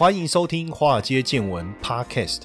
欢迎收听《华尔街见闻》Podcast。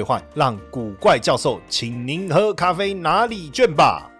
让古怪教授请您喝咖啡拿礼券吧。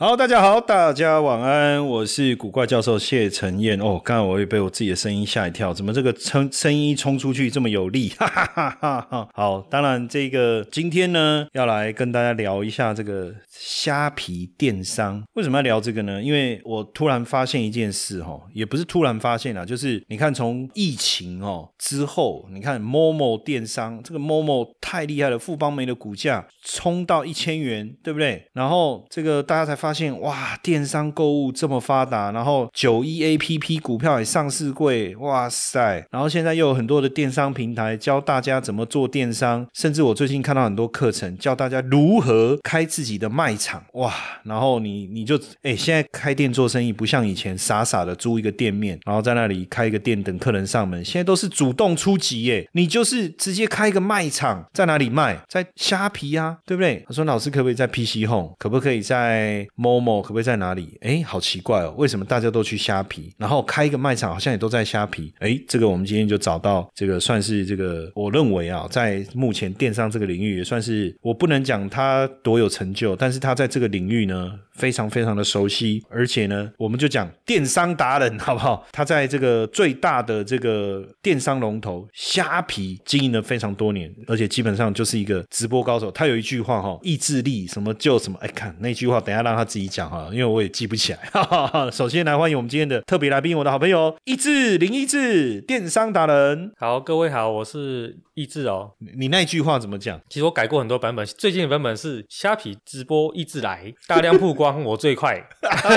好，大家好，大家晚安，我是古怪教授谢承彦。哦，刚刚我也被我自己的声音吓一跳，怎么这个声声音冲出去这么有力？哈哈哈哈。好，当然这个今天呢，要来跟大家聊一下这个虾皮电商。为什么要聊这个呢？因为我突然发现一件事，哈，也不是突然发现啊，就是你看从疫情哦之后，你看某某电商这个某某太厉害了，富邦煤的股价冲到一千元，对不对？然后这个大家才发。发现哇，电商购物这么发达，然后九一 A P P 股票也上市贵，哇塞！然后现在又有很多的电商平台教大家怎么做电商，甚至我最近看到很多课程教大家如何开自己的卖场，哇！然后你你就哎，现在开店做生意不像以前傻傻的租一个店面，然后在那里开一个店等客人上门，现在都是主动出击耶，你就是直接开一个卖场，在哪里卖？在虾皮啊，对不对？他说老师可不可以在 P C Home，可不可以在？某某可不可以在哪里？哎，好奇怪哦，为什么大家都去虾皮，然后开一个卖场，好像也都在虾皮？哎，这个我们今天就找到这个，算是这个，我认为啊，在目前电商这个领域，也算是我不能讲他多有成就，但是他在这个领域呢，非常非常的熟悉，而且呢，我们就讲电商达人 好不好？他在这个最大的这个电商龙头虾皮经营了非常多年，而且基本上就是一个直播高手。他有一句话哈，意志力什么就什么，哎，看那句话，等下让他。自己讲哈，因为我也记不起来。首先来欢迎我们今天的特别来宾，我的好朋友一志林一志，电商达人。好，各位好，我是一志哦。你那句话怎么讲？其实我改过很多版本，最近的版本是虾皮直播一志来，大量曝光我最快。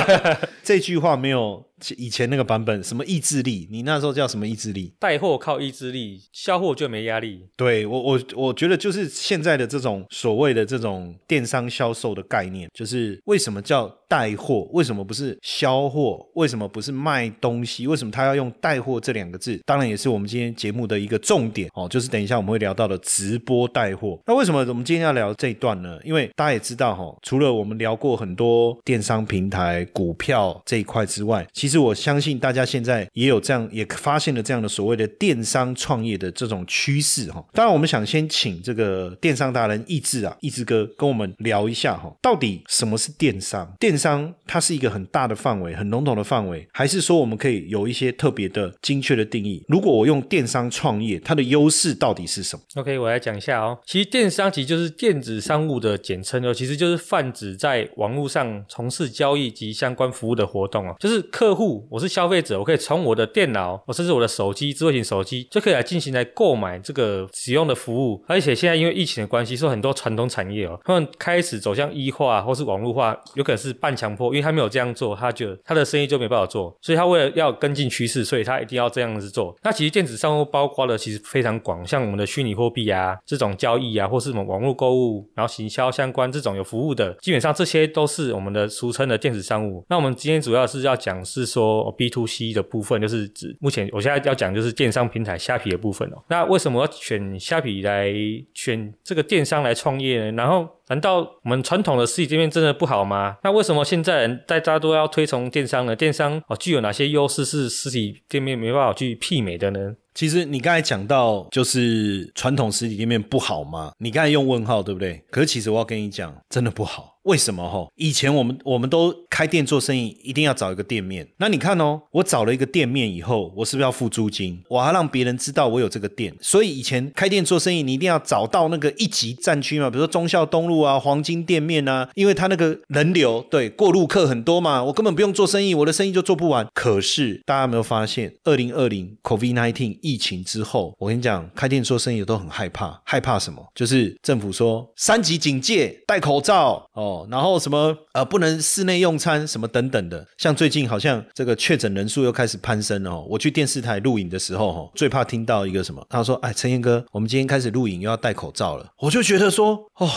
这句话没有。以前那个版本什么意志力？你那时候叫什么意志力？带货靠意志力，销货就没压力。对我我我觉得就是现在的这种所谓的这种电商销售的概念，就是为什么叫带货？为什么不是销货？为什么不是卖东西？为什么他要用带货这两个字？当然也是我们今天节目的一个重点哦，就是等一下下我们会聊到的直播带货。那为什么我们今天要聊这一段呢？因为大家也知道哈，除了我们聊过很多电商平台股票这一块之外，其实其实我相信大家现在也有这样，也发现了这样的所谓的电商创业的这种趋势哈。当然，我们想先请这个电商达人易志啊，易志哥跟我们聊一下哈，到底什么是电商？电商它是一个很大的范围，很笼统的范围，还是说我们可以有一些特别的精确的定义？如果我用电商创业，它的优势到底是什么？OK，我来讲一下哦。其实电商其实就是电子商务的简称哦，其实就是泛指在网络上从事交易及相关服务的活动哦，就是客户。我是消费者，我可以从我的电脑，我甚至我的手机，智慧型手机就可以来进行来购买这个使用的服务。而且现在因为疫情的关系，说很多传统产业哦，他们开始走向医化或是网络化，有可能是半强迫，因为他没有这样做，他就他的生意就没办法做。所以他为了要跟进趋势，所以他一定要这样子做。那其实电子商务包括的其实非常广，像我们的虚拟货币啊，这种交易啊，或是什么网络购物，然后行销相关这种有服务的，基本上这些都是我们的俗称的电子商务。那我们今天主要是要讲是。说 B to C 的部分就是指目前我现在要讲就是电商平台虾皮的部分哦。那为什么要选虾皮来选这个电商来创业呢？然后难道我们传统的实体店面真的不好吗？那为什么现在人大家都要推崇电商呢？电商哦具有哪些优势是实体店面没办法去媲美的呢？其实你刚才讲到就是传统实体店面不好吗？你刚才用问号对不对？可是其实我要跟你讲，真的不好。为什么哈？以前我们我们都开店做生意，一定要找一个店面。那你看哦，我找了一个店面以后，我是不是要付租金？我还让别人知道我有这个店。所以以前开店做生意，你一定要找到那个一级战区嘛，比如说忠孝东路啊、黄金店面啊，因为他那个人流对过路客很多嘛，我根本不用做生意，我的生意就做不完。可是大家有没有发现，二零二零 COVID nineteen 疫情之后，我跟你讲，开店做生意都很害怕，害怕什么？就是政府说三级警戒，戴口罩哦。哦，然后什么呃不能室内用餐什么等等的，像最近好像这个确诊人数又开始攀升了哦。我去电视台录影的时候，哦，最怕听到一个什么，他说：“哎，陈彦哥，我们今天开始录影又要戴口罩了。”我就觉得说，哦。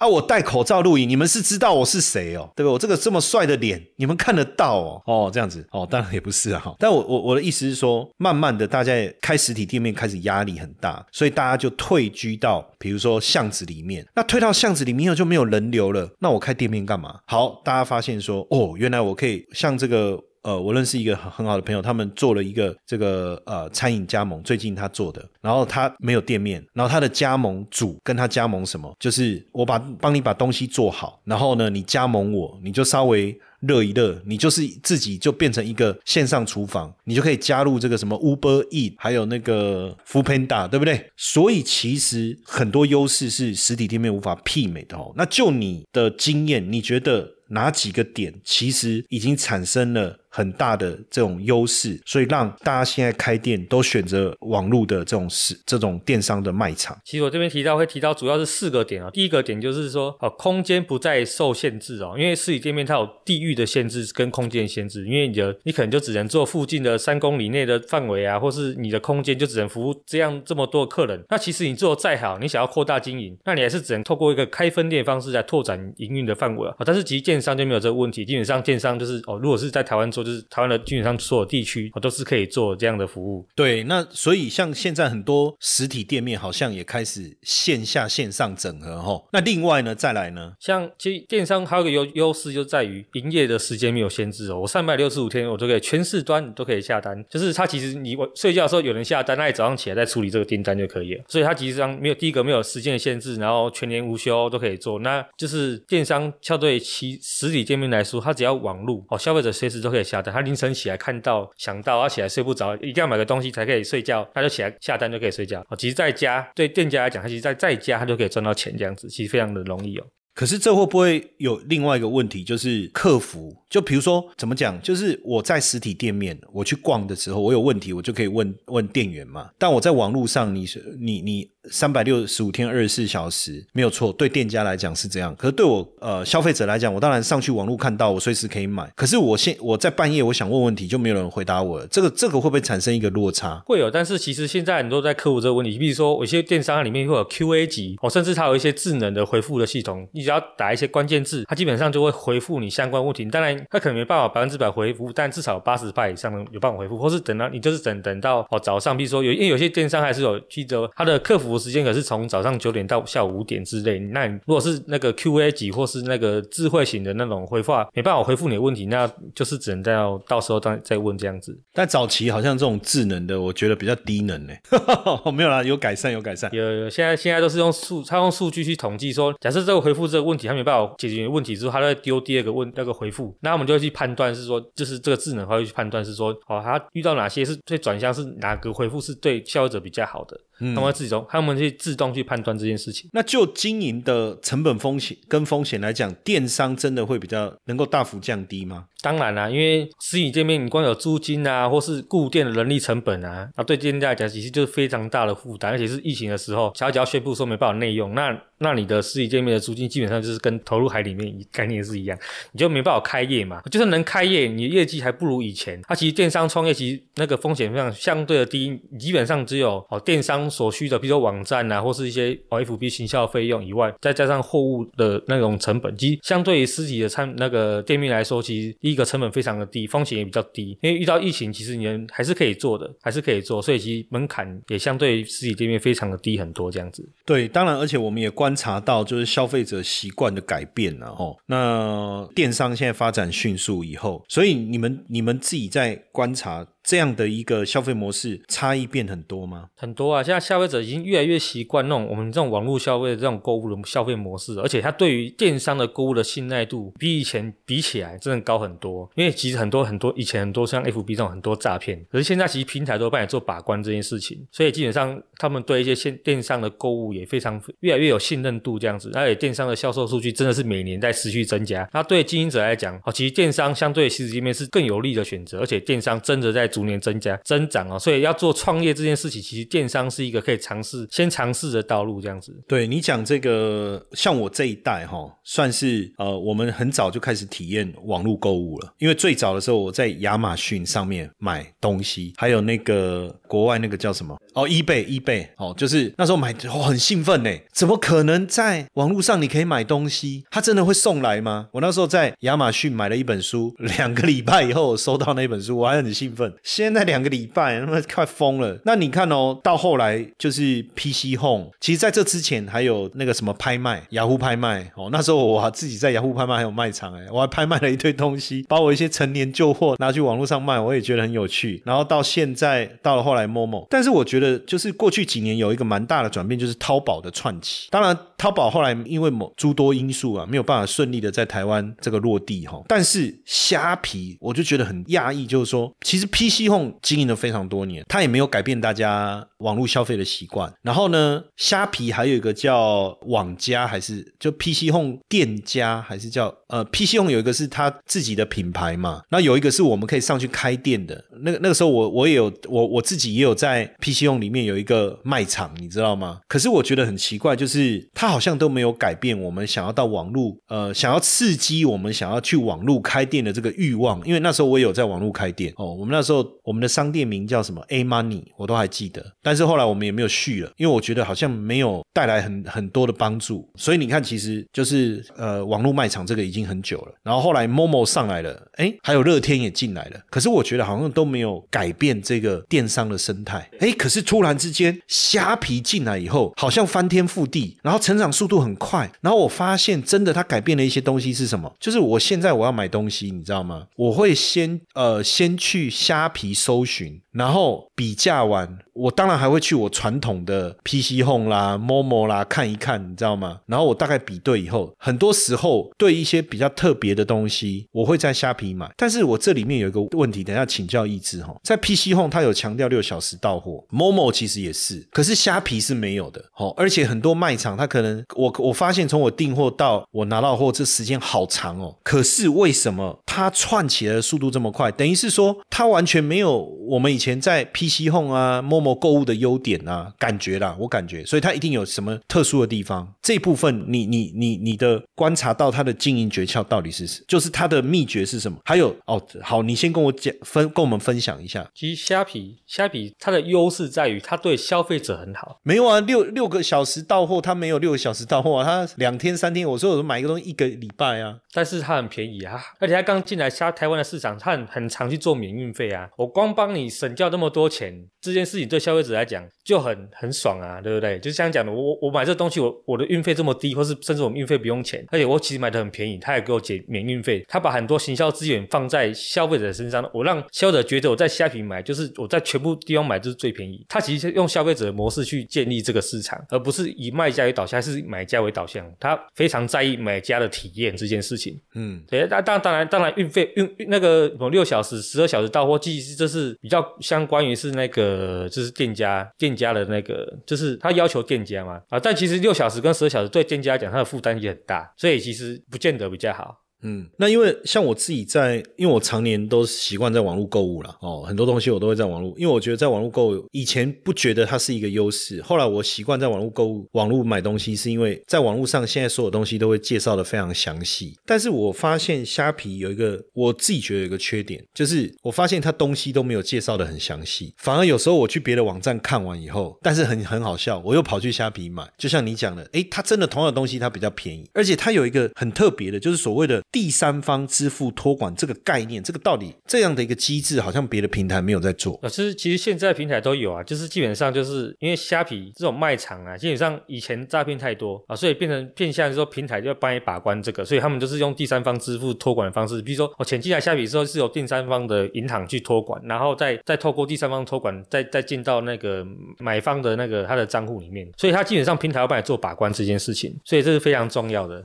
啊！我戴口罩录影，你们是知道我是谁哦，对不？我这个这么帅的脸，你们看得到哦？哦，这样子哦，当然也不是啊。但我我我的意思是说，慢慢的，大家也开实体店面开始压力很大，所以大家就退居到比如说巷子里面。那退到巷子里面以后就没有人流了，那我开店面干嘛？好，大家发现说，哦，原来我可以像这个。呃，我认识一个很很好的朋友，他们做了一个这个呃餐饮加盟，最近他做的，然后他没有店面，然后他的加盟主跟他加盟什么，就是我把帮你把东西做好，然后呢你加盟我，你就稍微热一热，你就是自己就变成一个线上厨房，你就可以加入这个什么 Uber Eat，还有那个 Food Panda，对不对？所以其实很多优势是实体店面无法媲美的哦。那就你的经验，你觉得哪几个点其实已经产生了？很大的这种优势，所以让大家现在开店都选择网络的这种是这种电商的卖场。其实我这边提到会提到主要是四个点哦。第一个点就是说，哦，空间不再受限制哦，因为实体店面它有地域的限制跟空间限制，因为你的你可能就只能做附近的三公里内的范围啊，或是你的空间就只能服务这样这么多客人。那其实你做的再好，你想要扩大经营，那你还是只能透过一个开分店方式来拓展营运的范围啊。但是其实电商就没有这个问题，基本上电商就是哦，如果是在台湾做。就是台湾的基本上所有地区，我都是可以做这样的服务。对，那所以像现在很多实体店面好像也开始线下线上整合哈。那另外呢，再来呢，像其实电商还有个优优势就在于营业的时间没有限制哦。我三百六十五天我都可以全市端都可以下单，就是它其实你我睡觉的时候有人下单，那你早上起来再处理这个订单就可以了。所以它其实上没有第一个没有时间的限制，然后全年无休都可以做。那就是电商相对其实体店面来说，它只要网络哦，消费者随时都可以下单，他凌晨起。来看到想到，要起来睡不着，一定要买个东西才可以睡觉，他就起来下单就可以睡觉。哦，其实在家对店家来讲，他其实在在家他就可以赚到钱，这样子其实非常的容易哦。可是这会不会有另外一个问题，就是客服？就比如说怎么讲，就是我在实体店面我去逛的时候，我有问题，我就可以问问店员嘛。但我在网络上，你是你你。三百六十五天二十四小时没有错，对店家来讲是这样。可是对我呃消费者来讲，我当然上去网络看到，我随时可以买。可是我现我在半夜我想问问题，就没有人回答我了。这个这个会不会产生一个落差？会有，但是其实现在很多在克服这个问题。比如说，有些电商里面会有 Q&A 级，哦，甚至它有一些智能的回复的系统，你只要打一些关键字，它基本上就会回复你相关问题。当然，它可能没办法百分之百回复，但至少八十以上有办法回复，或是等到你就是等等到哦早上，比如说有因为有些电商还是有记得它的客服时间可是从早上九点到下午五点之类，那如果是那个 Q A 级或是那个智慧型的那种回话，没办法回复你的问题，那就是只能到到时候再再问这样子。但早期好像这种智能的，我觉得比较低能呢。没有啦，有改善，有改善。有有，现在现在都是用数，他用数据去统计说，假设这个回复这个问题他没办法解决问题之后，他在丢第二个问那个回复，那我们就会去判断是说，就是这个智能会去判断是说，哦，他遇到哪些是最转向是哪个回复是对消费者比较好的。他们自己中，他们去自动去判断这件事情。那就经营的成本风险跟风险来讲，电商真的会比较能够大幅降低吗？当然啦，因为实体店面你光有租金啊，或是固店的人力成本啊，那对店家来讲其实就是非常大的负担。而且是疫情的时候，小脚宣布说没办法内用，那那你的实体店面的租金基基本上就是跟投入海里面概念是一样，你就没办法开业嘛。就算能开业，你业绩还不如以前。它其实电商创业其实那个风险非常相对的低，基本上只有哦电商。所需的，比如说网站啊，或是一些 FB 行销费用以外，再加上货物的那种成本，其实相对于实体的餐那个店面来说，其实第一个成本非常的低，风险也比较低。因为遇到疫情，其实你还是可以做的，还是可以做，所以其实门槛也相对实体店面非常的低很多这样子。对，当然，而且我们也观察到，就是消费者习惯的改变了哈。那电商现在发展迅速以后，所以你们你们自己在观察。这样的一个消费模式差异变很多吗？很多啊！现在消费者已经越来越习惯那种我们这种网络消费的这种购物的消费模式，而且他对于电商的购物的信赖度比以前比起来真的高很多。因为其实很多很多以前很多像 FB 这种很多诈骗，可是现在其实平台都帮你做把关这件事情，所以基本上他们对一些线电商的购物也非常越来越有信任度这样子。而且电商的销售数据真的是每年在持续增加。那对经营者来讲，哦，其实电商相对实体店面是更有利的选择，而且电商真的在主逐年增加增长哦。所以要做创业这件事情，其实电商是一个可以尝试先尝试的道路，这样子。对你讲这个，像我这一代哈，算是呃，我们很早就开始体验网络购物了。因为最早的时候，我在亚马逊上面买东西，还有那个国外那个叫什么哦，eBay，eBay 哦，就是那时候买哦很兴奋呢，怎么可能在网络上你可以买东西？它真的会送来吗？我那时候在亚马逊买了一本书，两个礼拜以后收到那本书，我还很兴奋。现在两个礼拜，他妈快疯了。那你看哦，到后来就是 PC Home，其实在这之前还有那个什么拍卖，雅虎拍卖哦，那时候我自己在雅虎拍卖还有卖场哎，我还拍卖了一堆东西，把我一些陈年旧货拿去网络上卖，我也觉得很有趣。然后到现在到了后来 Momo，但是我觉得就是过去几年有一个蛮大的转变，就是淘宝的串起。当然，淘宝后来因为某诸多因素啊，没有办法顺利的在台湾这个落地哈。但是虾皮，我就觉得很讶异，就是说，其实 PC Home 经营了非常多年，它也没有改变大家网络消费的习惯。然后呢，虾皮还有一个叫网家，还是就 PC Home 店家，还是叫呃 PC Home 有一个是他自己的品牌嘛？那有一个是我们可以上去开店的。那个那个时候我我也有我我自己也有在 PC Home 里面有一个卖场，你知道吗？可是我觉得很奇怪，就是它好像都没有改变我们想要到网络呃想要刺激我们想要去网络开店的这个欲望。因为那时候我也有在网络开店哦，我们那时候我们的商店名叫什么 A Money，我都还记得。但是后来我们也没有续了，因为我觉得好像没有带来很很多的帮助。所以你看，其实就是呃网络卖场这个已经很久了。然后后来 Momo 上来了，哎，还有乐天也进来了。可是我觉得好像都没有改变这个电商的生态。哎，可是突然之间虾皮进来以后，好像翻天覆地，然后成长速度很快。然后我发现真的它改变了一些东西是什么？就是我现在我要买东西，你知道吗？我会先呃先去虾皮搜寻。然后比价完，我当然还会去我传统的 PC Home 啦、Momo 啦看一看，你知道吗？然后我大概比对以后，很多时候对一些比较特别的东西，我会在虾皮买。但是我这里面有一个问题，等下请教一志哈，在 PC Home 它有强调六小时到货，Momo 其实也是，可是虾皮是没有的。哦，而且很多卖场它可能我我发现从我订货到我拿到货这时间好长哦。可是为什么它串起来的速度这么快？等于是说它完全没有我们以前在 PC Home 啊、Momo 购物的优点啊，感觉啦，我感觉，所以它一定有什么特殊的地方。这部分你你你你的观察到它的经营诀窍到底是什？就是它的秘诀是什么？还有哦，好，你先跟我讲分，跟我们分享一下。其实虾皮虾皮它的优势在于它对消费者很好。没有啊，六六个小时到货，它没有六个小时到货啊，它两天三天。我说我买一个东西一个礼拜啊，但是它很便宜啊，而且它刚进来虾台湾的市场，它很很常去做免运费啊。我光帮你省掉那么多钱，这件事情对消费者来讲就很很爽啊，对不对？就像讲的，我我买这东西，我我的运费这么低，或是甚至我们运费不用钱，而且我其实买的很便宜，他也给我减免运费，他把很多行销资源放在消费者身上，我让消费者觉得我在虾皮买就是我在全部地方买就是最便宜。他其实用消费者的模式去建立这个市场，而不是以卖家为导向，是买家为导向。他非常在意买家的体验这件事情。嗯，对，那当当然当然运费运那个什么六小时、十二小时到货，其实这是比较相关于是那个就是是店家店家的那个，就是他要求店家嘛啊，但其实六小时跟十二小时对店家来讲，他的负担也很大，所以其实不见得比较好。嗯，那因为像我自己在，因为我常年都习惯在网络购物了哦，很多东西我都会在网络，因为我觉得在网络购物以前不觉得它是一个优势，后来我习惯在网络购物、网络买东西，是因为在网络上现在所有东西都会介绍的非常详细。但是我发现虾皮有一个我自己觉得有一个缺点，就是我发现它东西都没有介绍的很详细，反而有时候我去别的网站看完以后，但是很很好笑，我又跑去虾皮买，就像你讲的，诶，它真的同样的东西它比较便宜，而且它有一个很特别的，就是所谓的。第三方支付托管这个概念，这个道理，这样的一个机制，好像别的平台没有在做。啊，其实其实现在平台都有啊，就是基本上就是因为虾皮这种卖场啊，基本上以前诈骗太多啊，所以变成变相说平台就要帮你把关这个，所以他们就是用第三方支付托管的方式，比如说我钱进来虾皮之后是由第三方的银行去托管，然后再再透过第三方托管，再再进到那个买方的那个他的账户里面，所以他基本上平台要帮你做把关这件事情，所以这是非常重要的。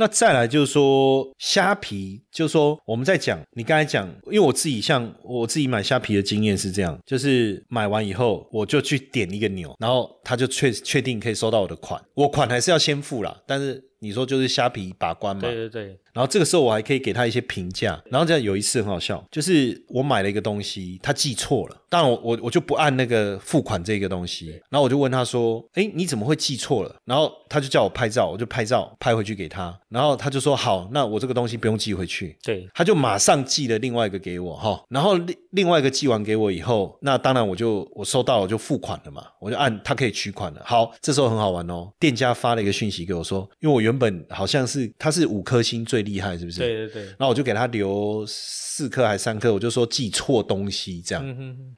那再来就是说虾皮，就是说我们在讲，你刚才讲，因为我自己像我自己买虾皮的经验是这样，就是买完以后我就去点一个钮，然后他就确确定可以收到我的款，我款还是要先付啦，但是你说就是虾皮把关嘛，对对对。然后这个时候我还可以给他一些评价，然后这样有一次很好笑，就是我买了一个东西，他记错了，当然我我我就不按那个付款这个东西，然后我就问他说，哎，你怎么会记错了？然后他就叫我拍照，我就拍照拍回去给他，然后他就说好，那我这个东西不用寄回去，对，他就马上寄了另外一个给我哈，然后另另外一个寄完给我以后，那当然我就我收到了就付款了嘛，我就按他可以取款了，好，这时候很好玩哦，店家发了一个讯息给我说，因为我原本好像是他是五颗星最厉害，是不是？对。对对，然后我就给他留四颗还是三颗，我就说记错东西这样，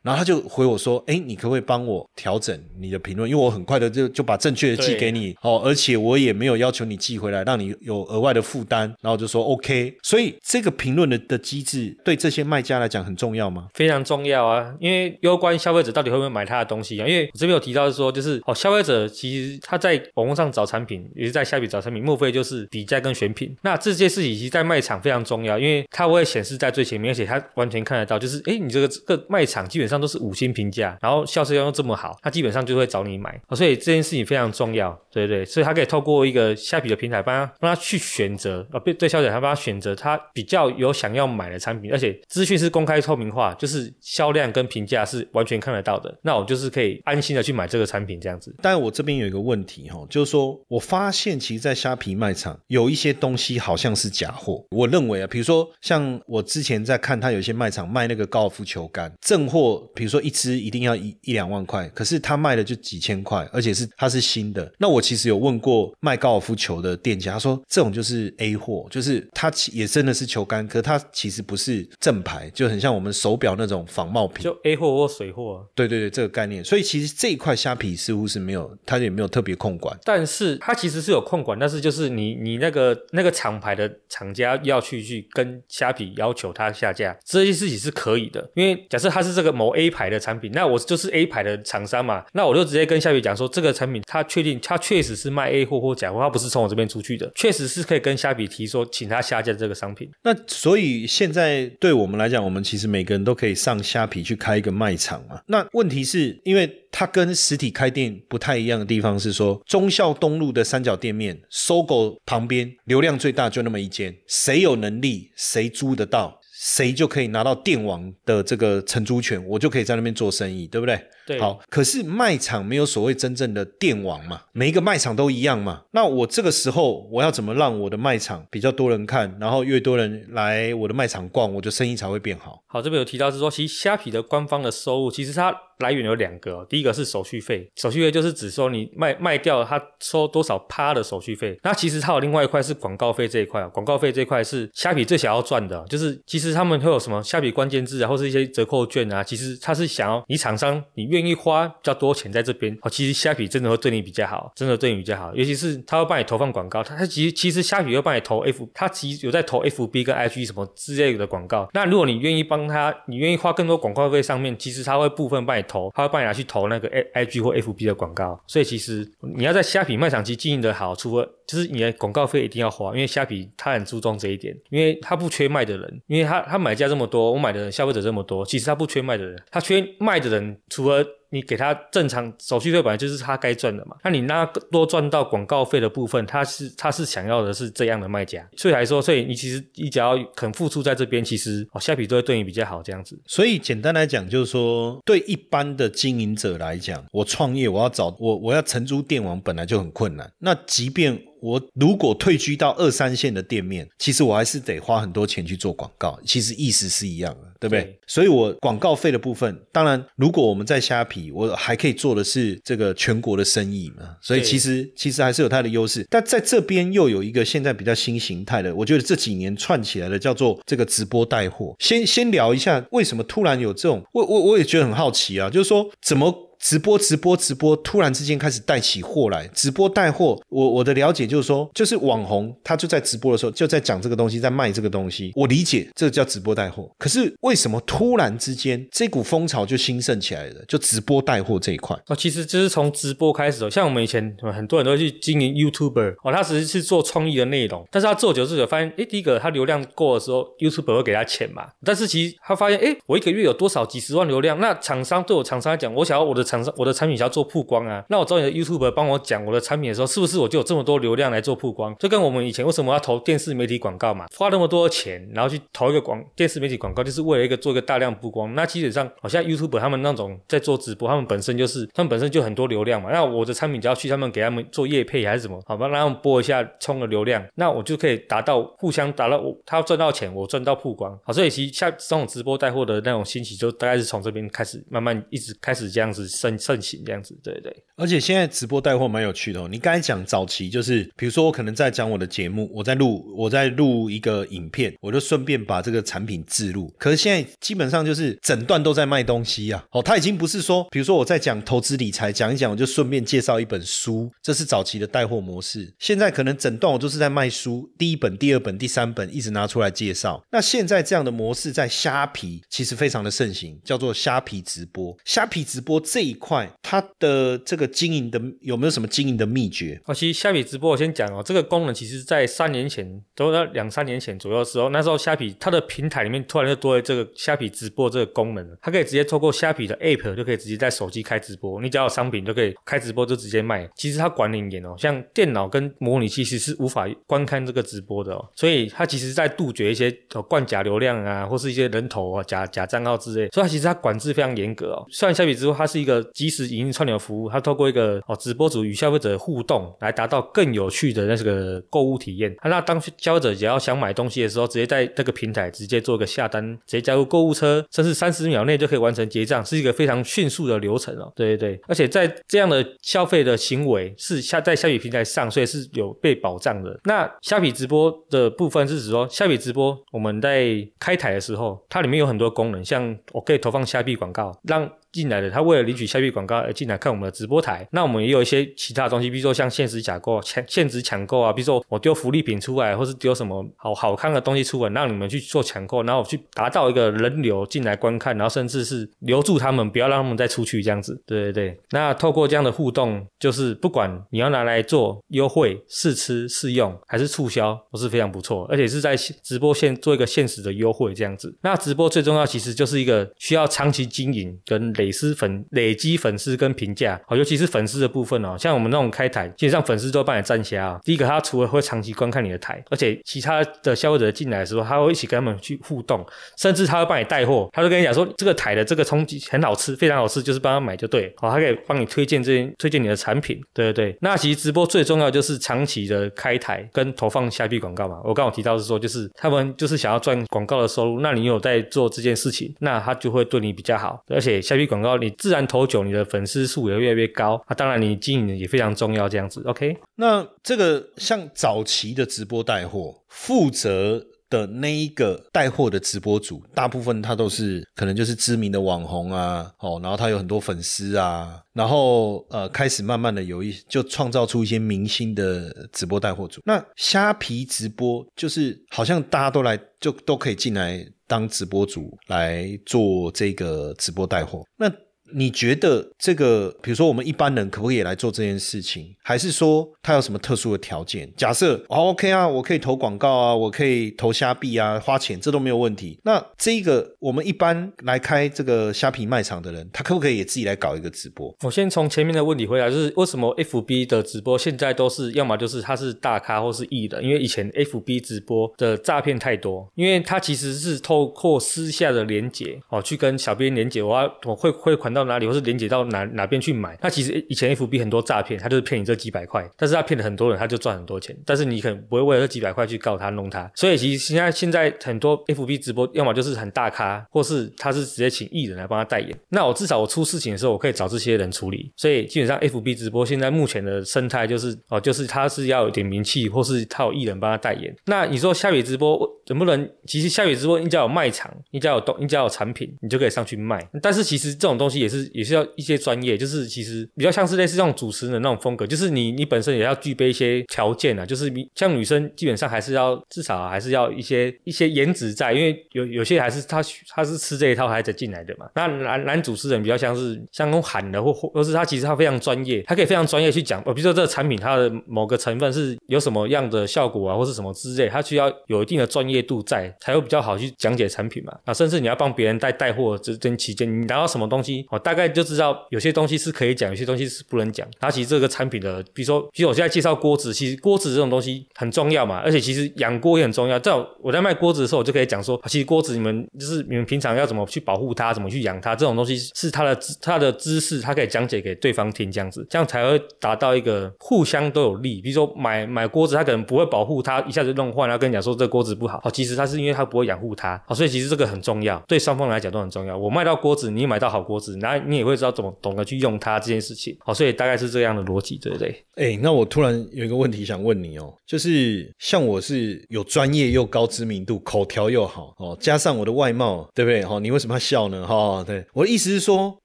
然后他就回我说：“哎，你可不可以帮我调整你的评论？因为我很快的就就把正确的寄给你哦，而且我也没有要求你寄回来，让你有额外的负担。”然后我就说 OK，所以这个评论的的机制对这些卖家来讲很重要吗？非常重要啊，因为攸关消费者到底会不会买他的东西啊。因为我这边有提到是说，就是哦，消费者其实他在网络上找产品，也是在虾皮找产品，莫非就是比价跟选品。那这些事情其实在卖场非常重要，因为它会显示在最前面，而且它完全看得到，就是哎，你这个这个卖场基本上都是五星评价，然后销售量又这么好，他基本上就会找你买，所以这件事情非常重要，对对？所以他可以透过一个虾皮的平台，帮他帮他去选择，啊，对对，消费者他帮他选择他比较有想要买的产品，而且资讯是公开透明化，就是销量跟评价是完全看得到的，那我就是可以安心的去买这个产品这样子。但我这边有一个问题哈，就是说我发现其实，在虾皮卖场有一些东西好像是假货，我认为啊，比如说像我之前在看他有些。卖场卖那个高尔夫球杆，正货，比如说一支一定要一一两万块，可是他卖的就几千块，而且是它是新的。那我其实有问过卖高尔夫球的店家，他说这种就是 A 货，就是它也真的是球杆，可它其实不是正牌，就很像我们手表那种仿冒品，就 A 货或水货。对对对，这个概念。所以其实这一块虾皮似乎是没有，它也没有特别控管。但是它其实是有控管，但是就是你你那个那个厂牌的厂家要去去跟虾皮要求它下架。这些事情是可以的，因为假设它是这个某 A 牌的产品，那我就是 A 牌的厂商嘛，那我就直接跟虾皮讲说，这个产品它确定它确实是卖 A 货或假货，它不是从我这边出去的，确实是可以跟虾皮提说，请他下架这个商品。那所以现在对我们来讲，我们其实每个人都可以上虾皮去开一个卖场嘛。那问题是因为它跟实体开店不太一样的地方是说，忠孝东路的三角店面，搜狗旁边流量最大就那么一间，谁有能力谁租得到。谁就可以拿到电网的这个承租权，我就可以在那边做生意，对不对？对。好，可是卖场没有所谓真正的电网嘛，每一个卖场都一样嘛。那我这个时候我要怎么让我的卖场比较多人看，然后越多人来我的卖场逛，我的生意才会变好。好，这边有提到是说，其实虾皮的官方的收入，其实它。来源有两个，第一个是手续费，手续费就是指说你卖卖掉他收多少趴的手续费。那其实它有另外一块是广告费这一块啊，广告费这一块是虾皮最想要赚的，就是其实他们会有什么虾皮关键字啊，或是一些折扣券啊，其实他是想要你厂商你愿意花比较多钱在这边，哦，其实虾皮真的会对你比较好，真的对你比较好，尤其是他会帮你投放广告，他他其实其实虾皮会帮你投 F，他其实有在投 FB 跟 IG 什么之类的广告。那如果你愿意帮他，你愿意花更多广告费上面，其实他会部分帮你投，他会帮你拿去。投那个 A I G 或 F B 的广告，所以其实你要在虾皮卖场期经营的好，除了就是你的广告费一定要花，因为虾皮它很注重这一点，因为它不缺卖的人，因为它它买家这么多，我买的消费者这么多，其实它不缺卖的人，它缺卖的人，除了你给他正常手续费本来就是他该赚的嘛，那你那多赚到广告费的部分，他是他是想要的是这样的卖家，所以来说，所以你其实你只要肯付出在这边，其实哦下笔都会对你比较好这样子。所以简单来讲，就是说，对一般的经营者来讲，我创业，我要找我我要承租电网，本来就很困难。那即便我如果退居到二三线的店面，其实我还是得花很多钱去做广告，其实意思是一样的，对不对？对所以我广告费的部分，当然如果我们在虾皮，我还可以做的是这个全国的生意嘛，所以其实其实还是有它的优势。但在这边又有一个现在比较新形态的，我觉得这几年串起来的叫做这个直播带货。先先聊一下为什么突然有这种，我我我也觉得很好奇啊，就是说怎么。直播直播直播，突然之间开始带起货来，直播带货。我我的了解就是说，就是网红他就在直播的时候就在讲这个东西，在卖这个东西。我理解这个叫直播带货，可是为什么突然之间这股风潮就兴盛起来了？就直播带货这一块。哦，其实就是从直播开始哦，像我们以前很多人都会去经营 YouTuber 哦，他只是是做创意的内容，但是他做久之后发现，诶，第一个他流量够的时候，YouTuber 会给他钱嘛，但是其实他发现，诶，我一个月有多少几十万流量，那厂商对我厂商来讲，我想要我的厂商我的产品想要做曝光啊，那我找你的 YouTube 帮我讲我的产品的时候，是不是我就有这么多流量来做曝光？就跟我们以前为什么要投电视媒体广告嘛，花那么多钱，然后去投一个广电视媒体广告，就是为了一个做一个大量曝光。那基本上，好像 YouTube 他们那种在做直播，他们本身就是他们本身就很多流量嘛。那我的产品只要去他们给他们做业配还是什么，好吧，让他们播一下充个流量，那我就可以达到互相达到我他赚到钱，我赚到曝光。好，所以其实像这种直播带货的那种兴起，就大概是从这边开始，慢慢一直开始这样子盛盛行这样子，对对。而且现在直播带货蛮有趣的哦。你刚才讲早期就是，比如说我可能在讲我的节目，我在录我在录一个影片，我就顺便把这个产品置入。可是现在基本上就是整段都在卖东西啊。哦，他已经不是说，比如说我在讲投资理财，讲一讲我就顺便介绍一本书，这是早期的带货模式。现在可能整段我都是在卖书，第一本、第二本、第三本一直拿出来介绍。那现在这样的模式在虾皮其实非常的盛行，叫做虾皮直播。虾皮直播这一块，它的这个经营的有没有什么经营的秘诀？哦，其实虾皮直播我先讲哦，这个功能其实在三年前，都在两三年前左右的时候，那时候虾皮它的平台里面突然就多了这个虾皮直播这个功能，它可以直接透过虾皮的 App 就可以直接在手机开直播，你只要有商品就可以开直播就直接卖。其实它管理严哦，像电脑跟模拟器其实是无法观看这个直播的哦，所以它其实在杜绝一些呃灌假流量啊，或是一些人头啊、假假账号之类，所以它其实它管制非常严格哦。虽然虾皮直播它是一个即时影音串流服务，它透过一个哦直播主与消费者互动，来达到更有趣的那个购物体验。那当消费者只要想买东西的时候，直接在这个平台直接做一个下单，直接加入购物车，甚至三十秒内就可以完成结账，是一个非常迅速的流程哦。对对对，而且在这样的消费的行为是下在虾米平台上，所以是有被保障的。那虾米直播的部分是指说，虾米直播我们在开台的时候，它里面有很多功能，像我可以投放虾币广告，让进来的，他为了领取虾币广告而进来看我们的直播台。那我们也有一些其他东西，比如说像限时抢购、抢限时抢购啊，比如说我丢福利品出来，或是丢什么好好看的东西出来，让你们去做抢购，然后去达到一个人流进来观看，然后甚至是留住他们，不要让他们再出去这样子。对对对，那透过这样的互动，就是不管你要拿来做优惠、试吃、试用还是促销，都是非常不错，而且是在直播线做一个限时的优惠这样子。那直播最重要其实就是一个需要长期经营跟累丝粉累积粉丝跟评价，好，尤其是粉丝的部分哦，像我们那种开台，基本上粉丝都会帮你站起来啊。第一个，他除了会长期观看你的台，而且其他的消费者进来的时候，他会一起跟他们去互动，甚至他会帮你带货，他会跟你讲说这个台的这个冲击很好吃，非常好吃，就是帮他买就对，好，他可以帮你推荐这推荐你的产品，对对对。那其实直播最重要就是长期的开台跟投放下币广告嘛。我刚刚提到是说，就是他们就是想要赚广告的收入，那你有在做这件事情，那他就会对你比较好，而且下币广告你自然投久，你的粉丝数也越来越高，啊，当然你经营也非常重要，这样子，OK。那这个像早期的直播带货，负责的那一个带货的直播主，大部分他都是可能就是知名的网红啊，哦，然后他有很多粉丝啊，然后呃开始慢慢的有一就创造出一些明星的直播带货主。那虾皮直播就是好像大家都来就都可以进来当直播主来做这个直播带货。那你觉得这个，比如说我们一般人可不可以来做这件事情？还是说他有什么特殊的条件？假设哦 OK 啊，我可以投广告啊，我可以投虾币啊，花钱这都没有问题。那这个我们一般来开这个虾皮卖场的人，他可不可以也自己来搞一个直播？我先从前面的问题回答，就是为什么 FB 的直播现在都是要么就是他是大咖或是艺人，因为以前 FB 直播的诈骗太多，因为他其实是透过私下的连接哦，去跟小编连接，我要我会汇款到到哪里，或是连接到哪哪边去买。那其实以前 FB 很多诈骗，他就是骗你这几百块，但是他骗了很多人，他就赚很多钱，但是你可能不会为了这几百块去告他弄他。所以其实现在现在很多 FB 直播，要么就是很大咖，或是他是直接请艺人来帮他代言。那我至少我出事情的时候，我可以找这些人处理。所以基本上 FB 直播现在目前的生态就是哦，就是他是要有点名气，或是他有艺人帮他代言。那你说下雨直播能不能？其实下雨直播应该有卖场，应该有东，应该有产品，你就可以上去卖。但是其实这种东西也是也是要一些专业，就是其实比较像是类似这种主持人那种风格，就是你你本身也要具备一些条件啊，就是像女生基本上还是要至少还是要一些一些颜值在，因为有有些还是他他是吃这一套还在进来的嘛。那男男主持人比较像是像那种喊的或或是他其实他非常专业，他可以非常专业去讲，呃，比如说这个产品它的某个成分是有什么样的效果啊，或是什么之类，他需要有一定的专业度在，才会比较好去讲解产品嘛。啊，甚至你要帮别人带带货这这期间，你拿到什么东西，我大概就知道有些东西是可以讲，有些东西是不能讲。然后其实这个产品的，比如说，比如我现在介绍锅子，其实锅子这种东西很重要嘛，而且其实养锅也很重要。在我在卖锅子的时候，我就可以讲说，其实锅子你们就是你们平常要怎么去保护它，怎么去养它，这种东西是它的它的知识，它可以讲解给对方听，这样子，这样才会达到一个互相都有利。比如说买买锅子，他可能不会保护它，一下子弄坏，然后跟你讲说这锅子不好，好，其实他是因为他不会养护它，好，所以其实这个很重要，对双方来讲都很重要。我卖到锅子，你买到好锅子，然后你也会知道怎么懂得去用它这件事情，好，所以大概是这样的逻辑，对不对？哎，那我突然有一个问题想问你哦，就是像我是有专业又高知名度，口条又好哦，加上我的外貌，对不对？哈，你为什么要笑呢？哈，对，我的意思是说，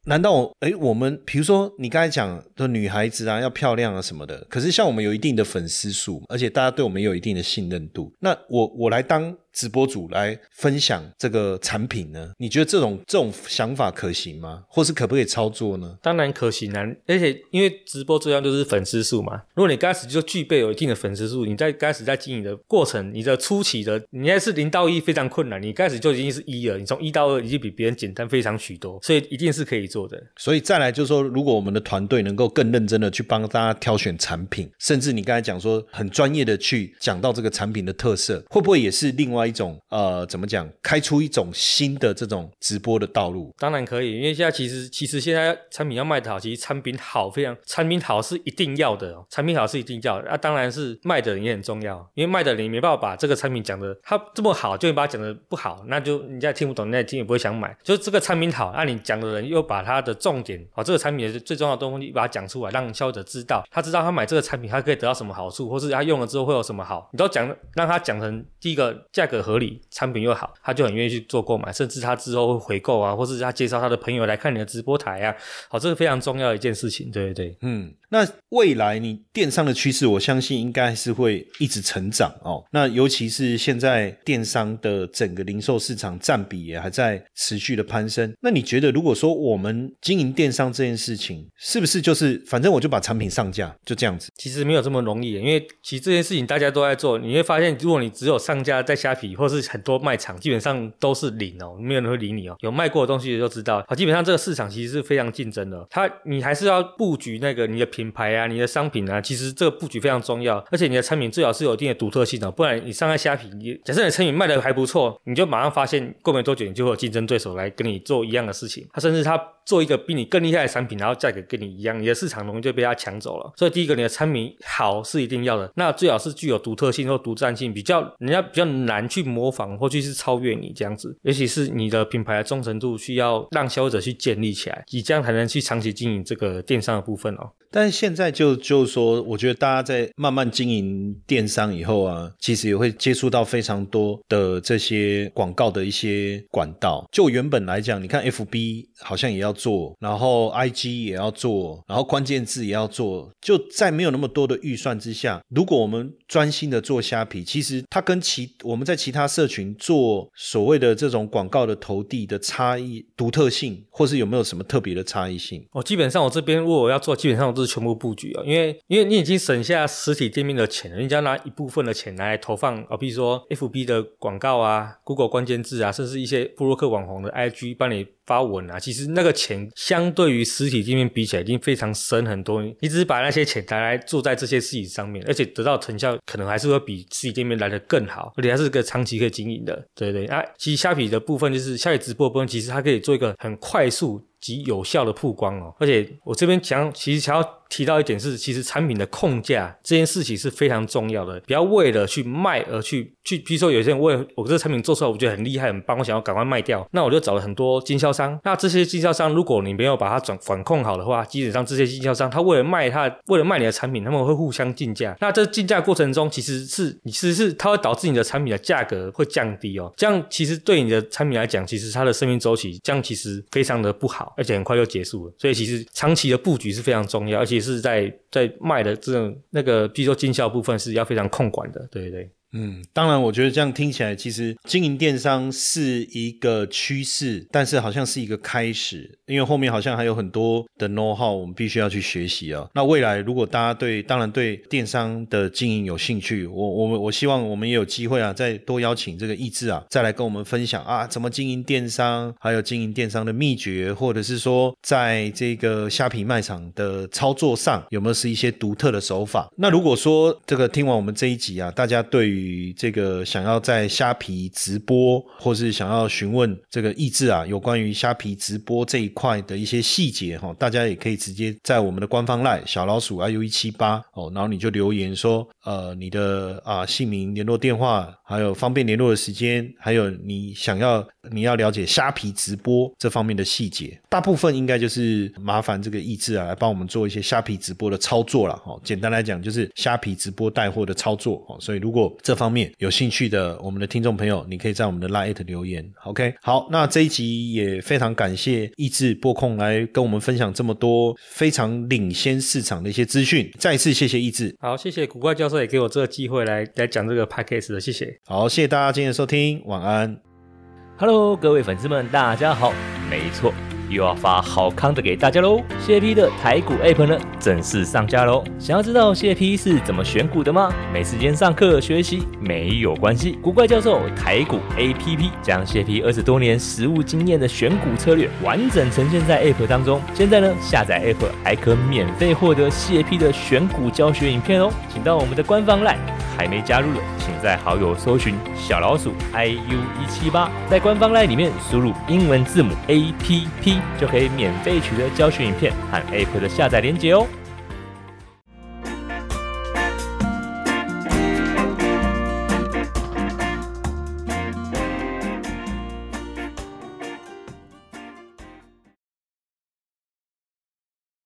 难道我哎，我们比如说你刚才讲的女孩子啊，要漂亮啊什么的，可是像我们有一定的粉丝数，而且大家对我们有一定的信任度，那我我来当。直播主来分享这个产品呢？你觉得这种这种想法可行吗？或是可不可以操作呢？当然可行啊！而且因为直播最重要就是粉丝数嘛。如果你刚开始就具备有一定的粉丝数，你在开始在经营的过程，你的初期的你该是零到一非常困难。你开始就已经是一了，你从一到二已经比别人简单非常许多，所以一定是可以做的。所以再来就是说，如果我们的团队能够更认真的去帮大家挑选产品，甚至你刚才讲说很专业的去讲到这个产品的特色，会不会也是另外一种呃，怎么讲？开出一种新的这种直播的道路？当然可以，因为现在其实其实现在产品要卖的好，其实产品好非常，产品好是一定要的，产品好是一定要的。啊，当然是卖的人也很重要，因为卖的人没办法把这个产品讲的他这么好，就你把它讲的不好，那就人家听不懂，人家听也不会想买。就是这个产品好，那你讲的人又把它的重点，哦，这个产品的最重要的东西把它讲出来，让消费者知道，他知道他买这个产品他可以得到什么好处，或是他用了之后会有什么好，你都讲让他讲成第一个价格合理。产品又好，他就很愿意去做购买，甚至他之后会回购啊，或是他介绍他的朋友来看你的直播台啊，好，这是非常重要的一件事情，对对对，嗯，那未来你电商的趋势，我相信应该是会一直成长哦。那尤其是现在电商的整个零售市场占比也还在持续的攀升。那你觉得，如果说我们经营电商这件事情，是不是就是反正我就把产品上架，就这样子？其实没有这么容易，因为其实这件事情大家都在做，你会发现，如果你只有上架在虾皮或是很多卖场，基本上都是零哦，没有人会理你哦。有卖过的东西就知道，好，基本上这个市场其实是非常竞争的。它你还是要布局那个你的品牌啊，你的商品啊，其实这个布局非常重要。而且你的产品最好是有一定的独特性的，不然你上在虾皮，你假设你的产品卖的还不错，你就马上发现过没多久，你就会有竞争对手来跟你做一样的事情。他甚至他做一个比你更厉害的产品，然后价格跟你一样，你的市场容易就被他抢走了。所以第一个，你的产品好是一定要的，那最好是具有独特性或独占性，比较人家比较难去模仿或去是超越你这样子。尤其是你的品牌的忠诚度需要让消费者去建立起来，你这样才能去长期经营这个电商的部分哦。但是现在就就是说，我觉得大家在慢慢经营电商以后啊，其实也会接触到非常多的这些广告的一些管道。就原本来讲，你看 FB 好像也要做，然后 IG 也要做，然后关键字也要做，就在没有那么多的预算之下，如果我们专心的做虾皮，其实它跟其我们在其他社群做所谓的这种广告的投递的差异、独特性，或是有没有什么特别的差异性？哦，基本上我这边如果我要做，基本上我都是全部布局啊，因为因为你已经省下实体店面的钱了，你只要拿一部分的钱来投放啊，比如说 FB 的广告啊、Google 关键字啊，甚至一些布洛克网红的 IG 帮你发文啊，其实那个钱相对于实体店面比起来已经非常深很多。你只是把那些钱拿来做在这些事情上面，而且得到成效可能还是会比实体店面来的更好，而且还是个长期可以经营的。对对啊，其实虾皮的部分就是虾皮直播部分，其实它可以做一个很快速。及有效的曝光哦，而且我这边想，其实想要提到一点是，其实产品的控价这件事情是非常重要的，不要为了去卖而去去，比如说有些人为我这个产品做出来，我觉得很厉害很棒，我想要赶快卖掉，那我就找了很多经销商。那这些经销商，如果你没有把它转管控好的话，基本上这些经销商他为了卖他为了卖你的产品，他们会互相竞价。那这竞价过程中，其实是你其实是它会导致你的产品的价格会降低哦，这样其实对你的产品来讲，其实它的生命周期这样其实非常的不好。而且很快就结束了，所以其实长期的布局是非常重要，而且是在在卖的这种那个，比如说经销部分是要非常控管的，对对。嗯，当然，我觉得这样听起来，其实经营电商是一个趋势，但是好像是一个开始，因为后面好像还有很多的 know how，我们必须要去学习啊。那未来如果大家对，当然对电商的经营有兴趣，我我们我希望我们也有机会啊，再多邀请这个意志啊，再来跟我们分享啊，怎么经营电商，还有经营电商的秘诀，或者是说在这个虾皮卖场的操作上有没有是一些独特的手法？那如果说这个听完我们这一集啊，大家对于与这个想要在虾皮直播，或是想要询问这个意志啊，有关于虾皮直播这一块的一些细节哈，大家也可以直接在我们的官方赖小老鼠 iu 一七八哦，然后你就留言说，呃，你的啊姓名、联络电话，还有方便联络的时间，还有你想要你要了解虾皮直播这方面的细节，大部分应该就是麻烦这个意志啊来帮我们做一些虾皮直播的操作了哈。简单来讲就是虾皮直播带货的操作哦，所以如果这方面有兴趣的我们的听众朋友，你可以在我们的 Line 留言。OK，好，那这一集也非常感谢意志播控来跟我们分享这么多非常领先市场的一些资讯。再一次谢谢意志，好，谢谢古怪教授也给我这个机会来来讲这个 Podcast 的，谢谢。好，谢谢大家今天的收听，晚安。Hello，各位粉丝们，大家好，没错。又要发好康的给大家喽！谢 P 的台股 App 呢正式上架喽！想要知道谢 P 是怎么选股的吗？没时间上课学习没有关系，古怪教授台股 APP 将谢 P 二十多年实务经验的选股策略完整呈现在 App 当中。现在呢，下载 App 还可免费获得谢 P 的选股教学影片哦！请到我们的官方 LINE，还没加入的，请在好友搜寻小老鼠 iu 一七八，在官方 LINE 里面输入英文字母 APP。就可以免费取得教学影片和 App 的下载链接哦。